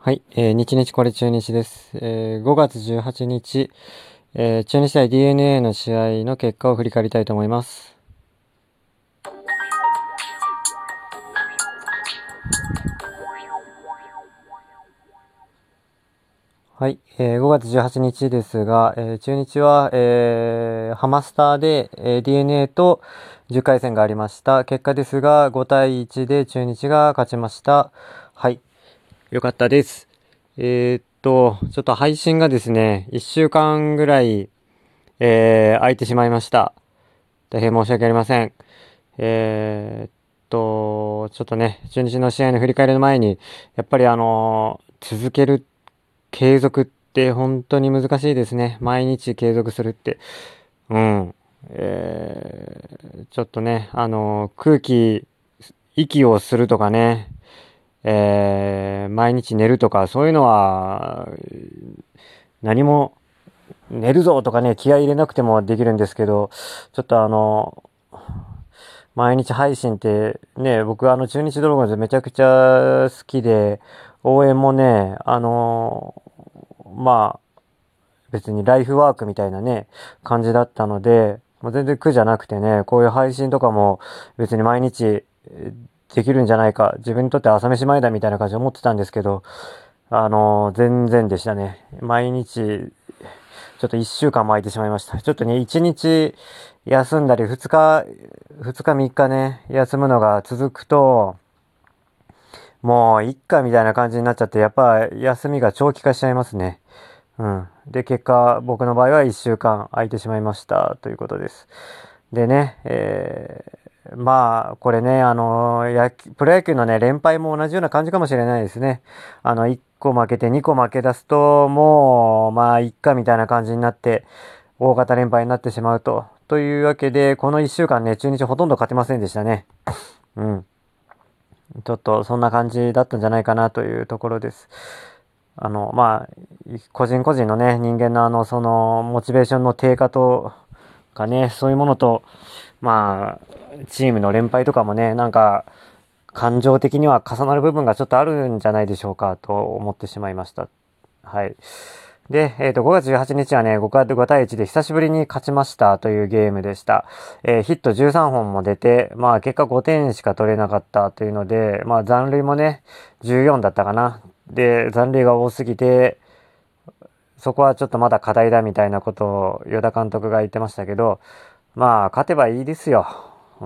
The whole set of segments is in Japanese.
はい、えー、日日これ中日です。えー、5月18日、えー、中日対 DNA の試合の結果を振り返りたいと思います。はい、えー、5月18日ですが、えー、中日は、えー、ハマスターで、えー、DNA と10回戦がありました。結果ですが、5対1で中日が勝ちました。はい。よかったです。えー、っと、ちょっと配信がですね、1週間ぐらい、えー、空いてしまいました。大変申し訳ありません。えー、っと、ちょっとね、中日の試合の振り返りの前に、やっぱりあの続ける、継続って本当に難しいですね。毎日継続するって。うん。えー、ちょっとね、あの空気、息をするとかね、えー、毎日寝るとか、そういうのは、何も、寝るぞとかね、気合い入れなくてもできるんですけど、ちょっとあの、毎日配信ってね、僕あの中日ドラゴンズめちゃくちゃ好きで、応援もね、あの、まあ、別にライフワークみたいなね、感じだったので、もう全然苦じゃなくてね、こういう配信とかも別に毎日できるんじゃないか、自分にとって朝飯前だみたいな感じで思ってたんですけど、あのー、全然でしたね。毎日、ちょっと1週間も空いてしまいました。ちょっとね、1日休んだり、2日、2日3日ね、休むのが続くと、もう、いっかみたいな感じになっちゃって、やっぱ休みが長期化しちゃいますね。うん。で、結果、僕の場合は1週間空いてしまいましたということです。でね、えーまあ、これね、あの、野球、プロ野球のね、連敗も同じような感じかもしれないですね。あの、1個負けて2個負け出すと、もう、まあ、いっかみたいな感じになって、大型連敗になってしまうと。というわけで、この1週間ね、中日ほとんど勝てませんでしたね。うん。ちょっと、そんな感じだったんじゃないかなというところです。あの、まあ、個人個人のね、人間のあの、その、モチベーションの低下とかね、そういうものと、まあ、チームの連敗とかもね、なんか、感情的には重なる部分がちょっとあるんじゃないでしょうかと思ってしまいました。はい。で、えっ、ー、と、5月18日はね、5回5対1で久しぶりに勝ちましたというゲームでした。えー、ヒット13本も出て、まあ結果5点しか取れなかったというので、まあ残塁もね、14だったかな。で、残塁が多すぎて、そこはちょっとまだ課題だみたいなことを与田監督が言ってましたけど、まあ勝てばいいですよ。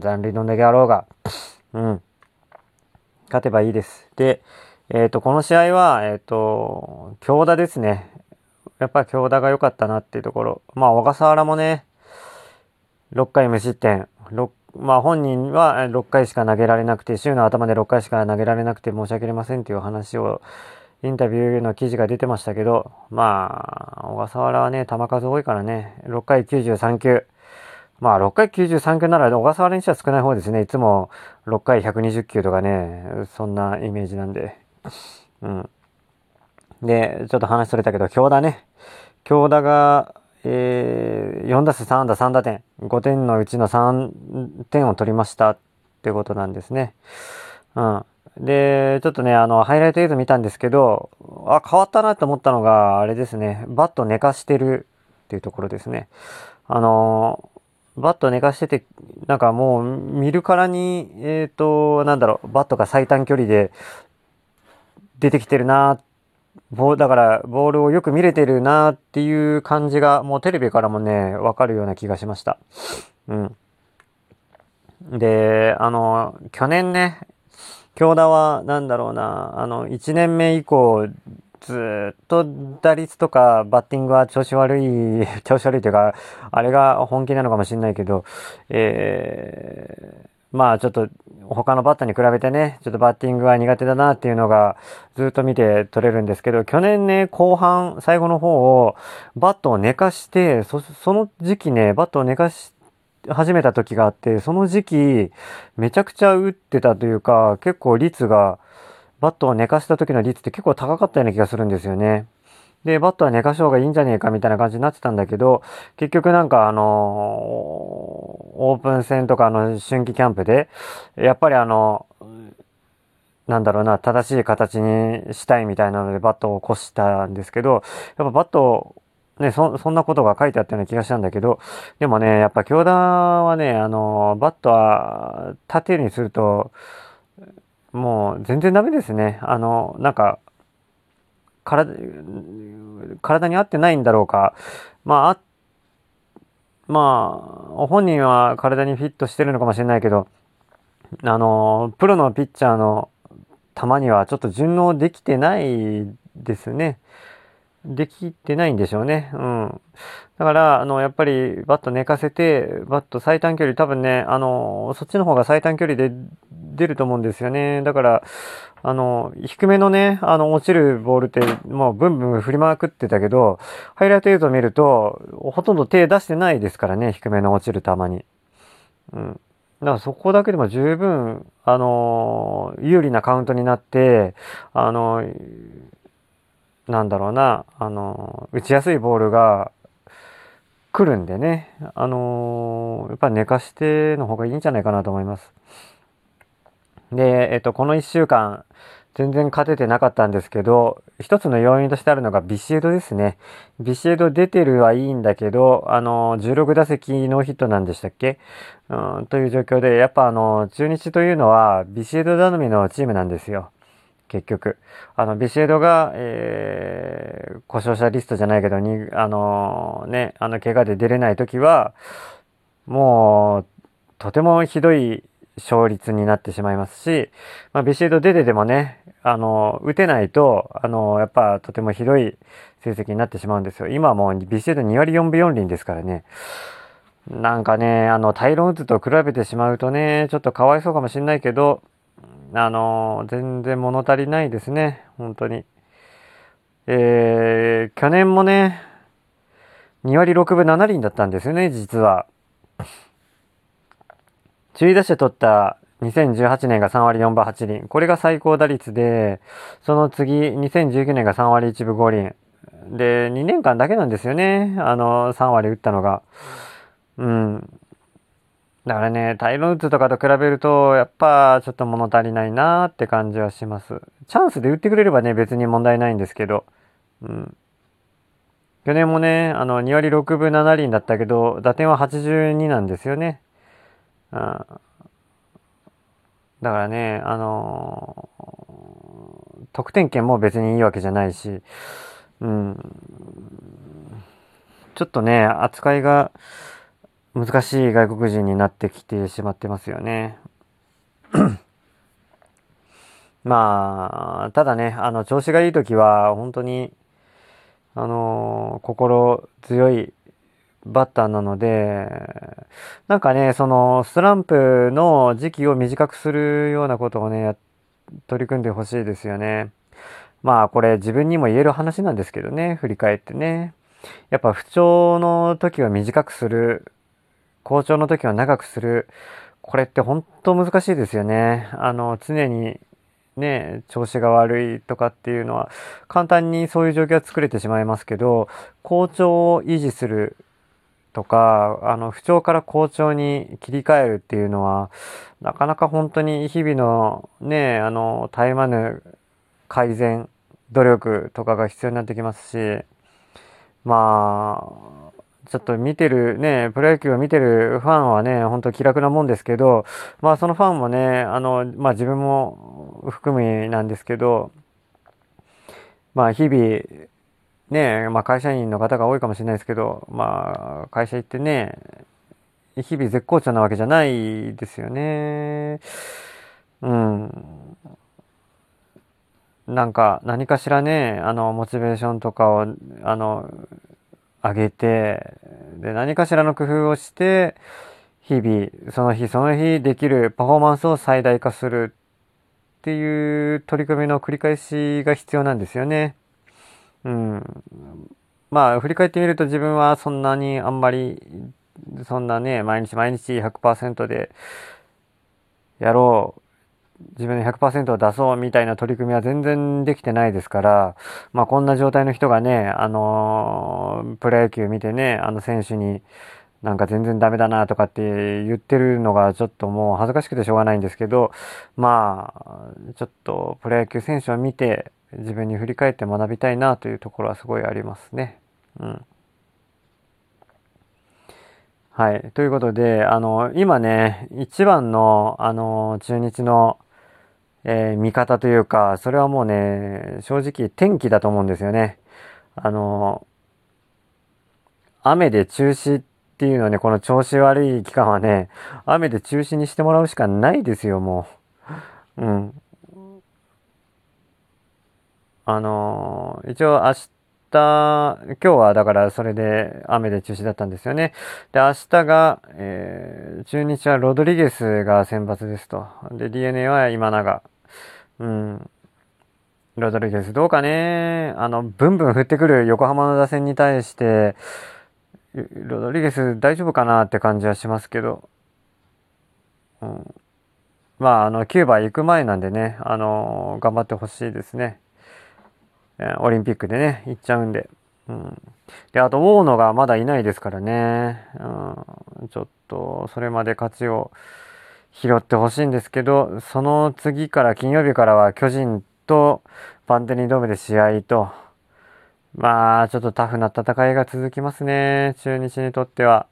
残塁のネギあろうが。うん。勝てばいいです。で、えっ、ー、と、この試合は、えっ、ー、と、強打ですね。やっぱ強打が良かったなっていうところ。まあ、小笠原もね、6回無失点。まあ、本人は6回しか投げられなくて、週の頭で6回しか投げられなくて申し訳ありませんっていう話を、インタビューの記事が出てましたけど、まあ、小笠原はね、球数多いからね、6回93球。まあ、6回93球なら小笠原にしては少ない方ですね。いつも6回120球とかね、そんなイメージなんで。うん。で、ちょっと話それたけど、京田ね。京田が、えー、4打数3安打3打点。5点のうちの3点を取りましたってことなんですね。うん。で、ちょっとね、あの、ハイライト映像見たんですけど、あ、変わったなと思ったのが、あれですね、バット寝かしてるっていうところですね。あのバット寝かしてて、なんかもう見るからに、えっ、ー、と、なんだろう、バットが最短距離で出てきてるな、ボだからボールをよく見れてるなっていう感じが、もうテレビからもね、わかるような気がしました。うん。で、あの、去年ね、京田は、なんだろうな、あの、1年目以降、ずっと打率とかバッティングは調子悪い、調子悪いというか、あれが本気なのかもしれないけど、えー、まあちょっと他のバッターに比べてね、ちょっとバッティングは苦手だなっていうのがずっと見て取れるんですけど、去年ね、後半、最後の方をバットを寝かして、そ、の時期ね、バットを寝かし始めた時があって、その時期、めちゃくちゃ打ってたというか、結構率が、バットを寝かした時の率って結構高かったような気がするんですよね。で、バットは寝かした方がいいんじゃねえかみたいな感じになってたんだけど、結局なんかあのー、オープン戦とかの春季キャンプで、やっぱりあの、なんだろうな、正しい形にしたいみたいなのでバットを起こしたんですけど、やっぱバットをね、そ、そんなことが書いてあったような気がしたんだけど、でもね、やっぱ教団はね、あの、バットは縦にすると、もう全然ダメですね。あの、なんか、体、体に合ってないんだろうか。まあ、まあ、本人は体にフィットしてるのかもしれないけど、あの、プロのピッチャーの球にはちょっと順応できてないですね。できてないんでしょうね。うん。だから、あの、やっぱりバット寝かせて、バット最短距離、多分ね、あの、そっちの方が最短距離で出ると思うんですよね。だから、あの、低めのね、あの、落ちるボールって、もうブンブン振りまくってたけど、ハイライト映像見ると、ほとんど手出してないですからね、低めの落ちる球に。うん。だからそこだけでも十分、あの有利なカウントになって、あのなんだろうな、あの、打ちやすいボールが来るんでね、あのやっぱ寝かしての方がいいんじゃないかなと思います。で、えっと、この1週間、全然勝ててなかったんですけど、一つの要因としてあるのがビシエドですね。ビシエド出てるはいいんだけど、あの、16打席ノーヒットなんでしたっけ？うん、という状況で、やっぱあの、中日というのはビシエド頼みのチームなんですよ。結局。あの、ビシエドが、えー、故障者リストじゃないけど、に、あのー、ね、あの、怪我で出れない時は、もう、とてもひどい勝率になってしまいますし、まあ、ビシエド出ててもね、あの、打てないと、あの、やっぱとてもひどい成績になってしまうんですよ。今もうビシエド2割4分4厘ですからね。なんかね、あの、タイロンウッズと比べてしまうとね、ちょっとかわいそうかもしれないけど、あの全然物足りないですね。本当に。えー、去年もね、2割6分7厘だったんですよね、実は。注意出して取った2018年が3割4分8厘。これが最高打率で、その次、2019年が3割1分5厘。で、2年間だけなんですよね。あの、3割打ったのが。うん。だからね、タイロンウッズとかと比べると、やっぱちょっと物足りないなーって感じはします。チャンスで打ってくれればね、別に問題ないんですけど。うん。去年もね、あの、2割6分7厘だったけど、打点は82なんですよね。うん。だからね、あのー、得点圏も別にいいわけじゃないし、うん。ちょっとね、扱いが、難しい外国人になってきてしまってますよね。まあ、ただね、あの、調子がいい時は、本当に、あの、心強いバッターなので、なんかね、その、スランプの時期を短くするようなことをね、取り組んでほしいですよね。まあ、これ自分にも言える話なんですけどね、振り返ってね。やっぱ不調の時を短くする好調の時は長くする。これって本当難しいですよね。あの、常にね、調子が悪いとかっていうのは、簡単にそういう状況は作れてしまいますけど、好調を維持するとか、あの、不調から好調に切り替えるっていうのは、なかなか本当に日々のね、あの、絶え間ぬ改善、努力とかが必要になってきますし、まあ、ちょっと見てるね、プロ野球を見てるファンはね、ほんと気楽なもんですけど、まあそのファンもね、あの、まあ自分も含みなんですけど、まあ日々、ね、まあ会社員の方が多いかもしれないですけど、まあ会社行ってね、日々絶好調なわけじゃないですよね。うん。なんか何かしらね、あの、モチベーションとかを、あの、上げて、で、何かしらの工夫をして、日々、その日その日できるパフォーマンスを最大化するっていう取り組みの繰り返しが必要なんですよね。うん。まあ、振り返ってみると自分はそんなにあんまり、そんなね、毎日毎日100%でやろう自分の100%を出そうみたいな取り組みは全然できてないですから、まあこんな状態の人がね、あのー、プロ野球見てね、あの選手に、なんか全然ダメだなとかって言ってるのがちょっともう恥ずかしくてしょうがないんですけど、まあ、ちょっとプロ野球選手を見て自分に振り返って学びたいなというところはすごいありますね。うん。はい。ということで、あの、今ね、一番の、あの、中日の、えー、見方というか、それはもうね、正直天気だと思うんですよね。あの、雨で中止っていうのはね、この調子悪い期間はね、雨で中止にしてもらうしかないですよ、もう。うん。あの一応明日、今日はだからそれで雨で中止だったんですよね。で、明日が、えー、中日はロドリゲスが先発ですと。で、DNA は今永。うん。ロドリゲスどうかね。あの、ブンブン降ってくる横浜の打線に対して、ロドリゲス大丈夫かなって感じはしますけど。うん。まあ、あの、キューバ行く前なんでね、あの、頑張ってほしいですね。オリンピックでね、行っちゃうんで。うん。で、あと、大野がまだいないですからね。うん。ちょっと、それまで勝ちを拾ってほしいんですけど、その次から金曜日からは巨人とバンテリンドームで試合と、まあ、ちょっとタフな戦いが続きますね。中日にとっては。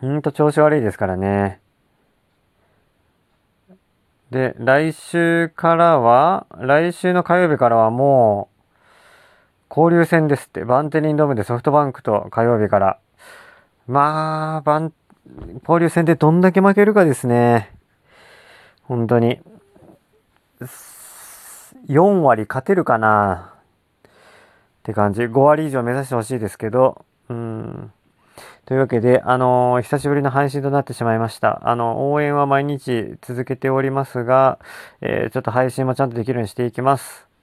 ほんと調子悪いですからね。で、来週からは、来週の火曜日からはもう、交流戦ですって。バンテリンドームでソフトバンクと火曜日から。まあ、バン、交流戦でどんだけ負けるかですね。本当に。4割勝てるかなって感じ。5割以上目指してほしいですけど、うん。というわけで、あのー、久しぶりの配信となってしまいました。あの、応援は毎日続けておりますが、えー、ちょっと配信もちゃんとできるようにしていきます。